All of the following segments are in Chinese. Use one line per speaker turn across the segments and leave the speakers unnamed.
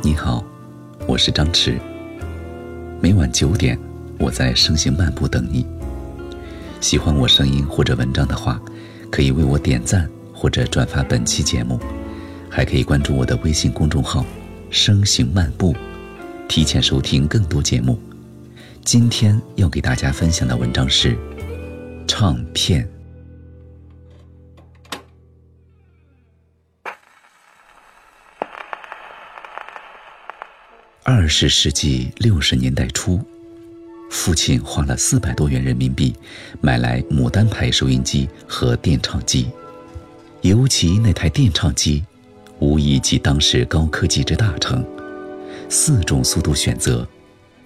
你好，我是张弛。每晚九点，我在声行漫步等你。喜欢我声音或者文章的话，可以为我点赞或者转发本期节目，还可以关注我的微信公众号“声行漫步”，提前收听更多节目。今天要给大家分享的文章是唱片。二十世纪六十年代初，父亲花了四百多元人民币买来牡丹牌收音机和电唱机，尤其那台电唱机，无疑集当时高科技之大成。四种速度选择、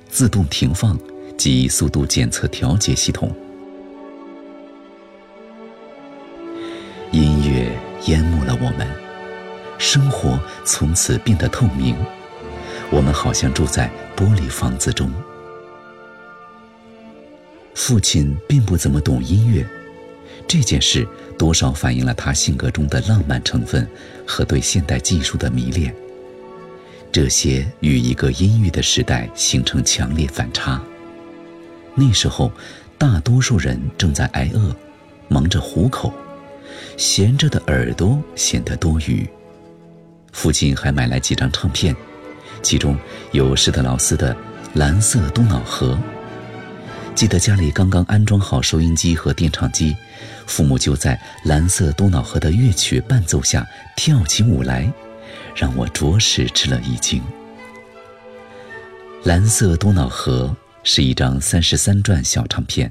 自动停放及速度检测调节系统，音乐淹没了我们，生活从此变得透明。我们好像住在玻璃房子中。父亲并不怎么懂音乐，这件事多少反映了他性格中的浪漫成分和对现代技术的迷恋。这些与一个阴郁的时代形成强烈反差。那时候，大多数人正在挨饿，忙着糊口，闲着的耳朵显得多余。父亲还买来几张唱片。其中有施特劳斯的《蓝色多瑙河》。记得家里刚刚安装好收音机和电唱机，父母就在《蓝色多瑙河》的乐曲伴奏下跳起舞来，让我着实吃了一惊。《蓝色多瑙河》是一张三十三转小唱片，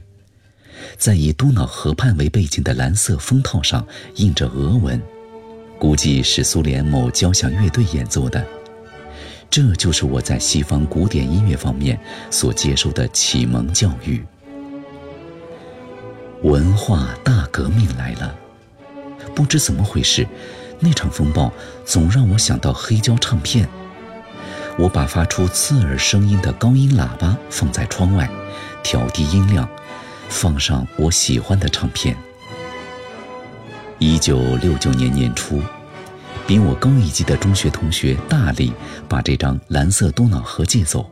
在以多瑙河畔为背景的蓝色封套上印着俄文，估计是苏联某交响乐队演奏的。这就是我在西方古典音乐方面所接受的启蒙教育。文化大革命来了，不知怎么回事，那场风暴总让我想到黑胶唱片。我把发出刺耳声音的高音喇叭放在窗外，调低音量，放上我喜欢的唱片。一九六九年年初。比我高一级的中学同学大力把这张蓝色多瑙河借走，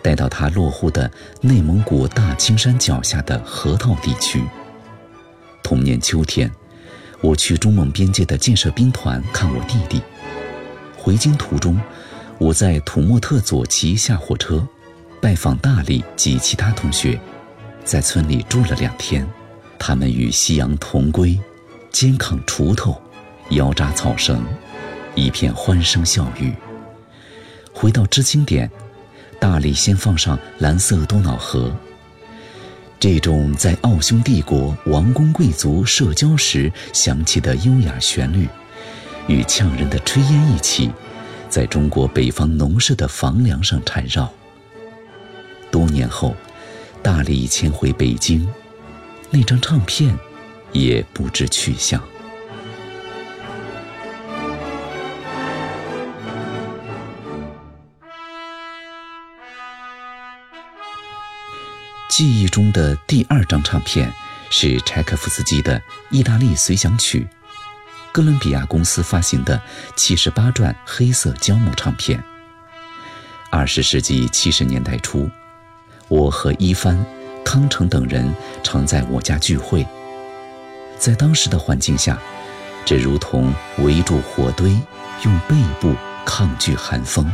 带到他落户的内蒙古大青山脚下的河套地区。同年秋天，我去中蒙边界的建设兵团看我弟弟。回京途中，我在土默特左旗下火车，拜访大力及其他同学，在村里住了两天。他们与夕阳同归，肩扛锄头，腰扎草绳。一片欢声笑语。回到知青点，大力先放上《蓝色多瑙河》。这种在奥匈帝国王公贵族社交时响起的优雅旋律，与呛人的炊烟一起，在中国北方农舍的房梁上缠绕。多年后，大力迁回北京，那张唱片也不知去向。记忆中的第二张唱片是柴可夫斯基的《意大利随想曲》，哥伦比亚公司发行的七十八转黑色胶木唱片。二十世纪七十年代初，我和一帆、康成等人常在我家聚会，在当时的环境下，这如同围住火堆，用背部抗拒寒风，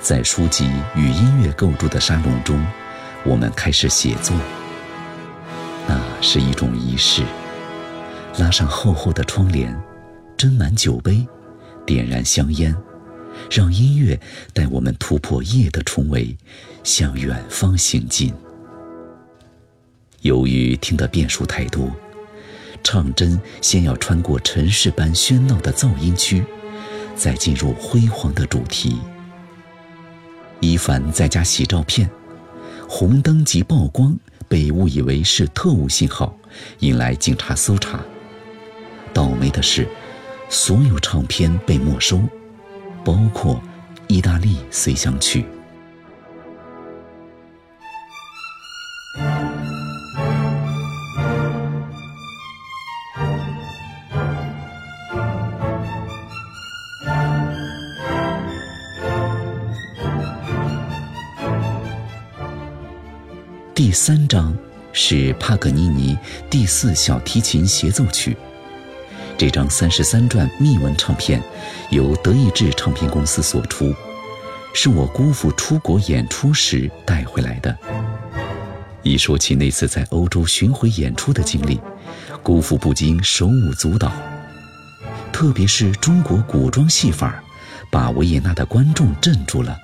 在书籍与音乐构筑的沙龙中。我们开始写作，那是一种仪式。拉上厚厚的窗帘，斟满酒杯，点燃香烟，让音乐带我们突破夜的重围，向远方行进。由于听的变数太多，唱针先要穿过尘世般喧闹的噪音区，再进入辉煌的主题。伊凡在家洗照片。红灯及曝光被误以为是特务信号，引来警察搜查。倒霉的是，所有唱片被没收，包括《意大利随想曲》。三张是帕格尼尼第四小提琴协奏曲。这张三十三转密纹唱片由德意志唱片公司所出，是我姑父出国演出时带回来的。一说起那次在欧洲巡回演出的经历，姑父不禁手舞足蹈。特别是中国古装戏法，把维也纳的观众镇住了。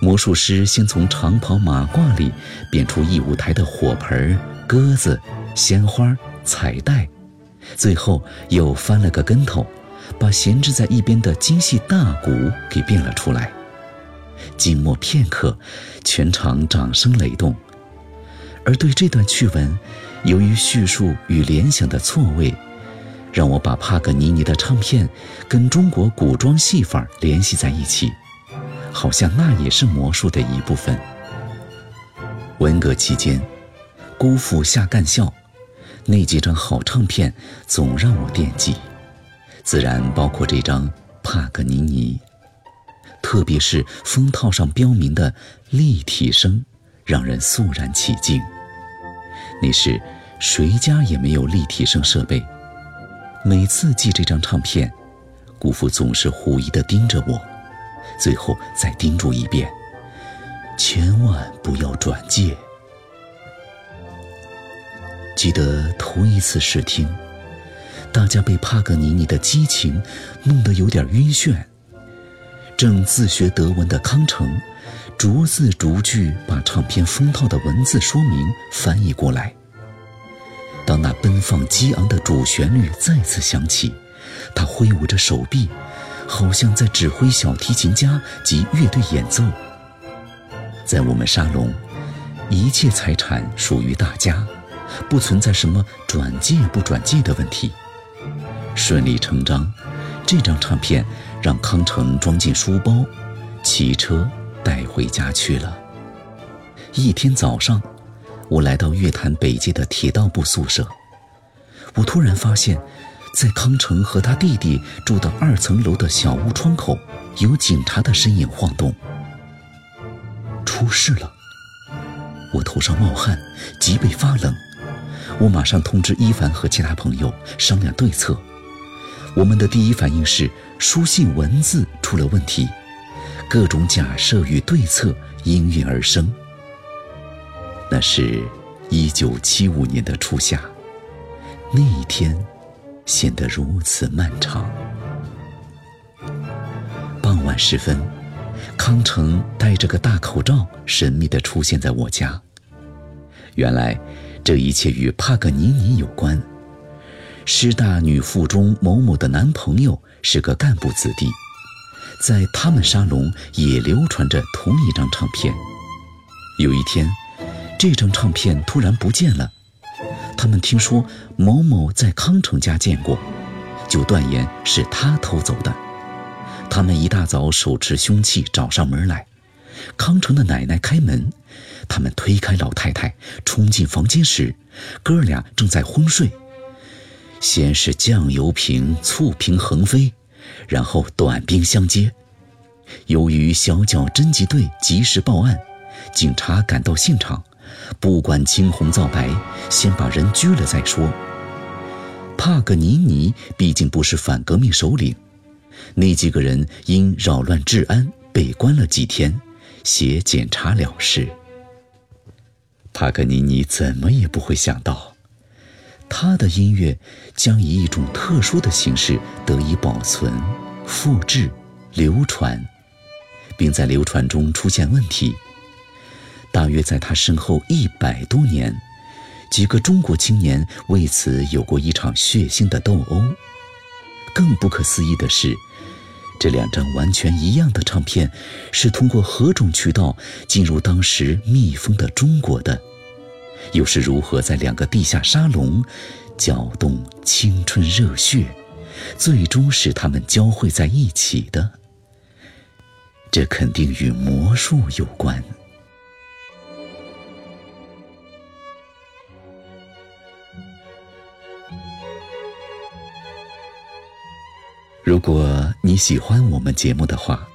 魔术师先从长袍马褂里变出一舞台的火盆、鸽子、鲜花、彩带。最后又翻了个跟头，把闲置在一边的精细大鼓给变了出来。静默片刻，全场掌声雷动。而对这段趣闻，由于叙述与联想的错位，让我把帕格尼尼的唱片跟中国古装戏法联系在一起，好像那也是魔术的一部分。文革期间，姑父下干校。那几张好唱片总让我惦记，自然包括这张帕格尼尼，特别是封套上标明的立体声，让人肃然起敬。那时谁家也没有立体声设备，每次寄这张唱片，姑父总是狐疑地盯着我，最后再叮嘱一遍：千万不要转借。记得头一次试听，大家被帕格尼尼的激情弄得有点晕眩。正自学德文的康成，逐字逐句把唱片封套的文字说明翻译过来。当那奔放激昂的主旋律再次响起，他挥舞着手臂，好像在指挥小提琴家及乐队演奏。在我们沙龙，一切财产属于大家。不存在什么转借不转借的问题，顺理成章，这张唱片让康成装进书包，骑车带回家去了。一天早上，我来到乐坛北街的铁道部宿舍，我突然发现，在康成和他弟弟住的二层楼的小屋窗口，有警察的身影晃动。出事了！我头上冒汗，脊背发冷。我马上通知伊凡和其他朋友商量对策。我们的第一反应是书信文字出了问题，各种假设与对策应运而生。那是一九七五年的初夏，那一天显得如此漫长。傍晚时分，康成戴着个大口罩，神秘地出现在我家。原来。这一切与帕格尼尼有关。师大女附中某某的男朋友是个干部子弟，在他们沙龙也流传着同一张唱片。有一天，这张唱片突然不见了。他们听说某某在康成家见过，就断言是他偷走的。他们一大早手持凶器找上门来。康成的奶奶开门。他们推开老太太，冲进房间时，哥俩正在昏睡。先是酱油瓶、醋瓶横飞，然后短兵相接。由于小脚侦缉队及时报案，警察赶到现场，不管青红皂白，先把人拘了再说。帕格尼尼毕竟不是反革命首领，那几个人因扰乱治安被关了几天，写检查了事。帕格尼尼怎么也不会想到，他的音乐将以一种特殊的形式得以保存、复制、流传，并在流传中出现问题。大约在他身后一百多年，几个中国青年为此有过一场血腥的斗殴。更不可思议的是，这两张完全一样的唱片是通过何种渠道进入当时密封的中国的？又是如何在两个地下沙龙搅动青春热血，最终使他们交汇在一起的？这肯定与魔术有关。如果你喜欢我们节目的话，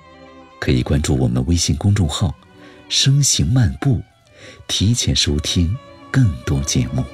可以关注我们微信公众号“声行漫步”。提前收听更多节目。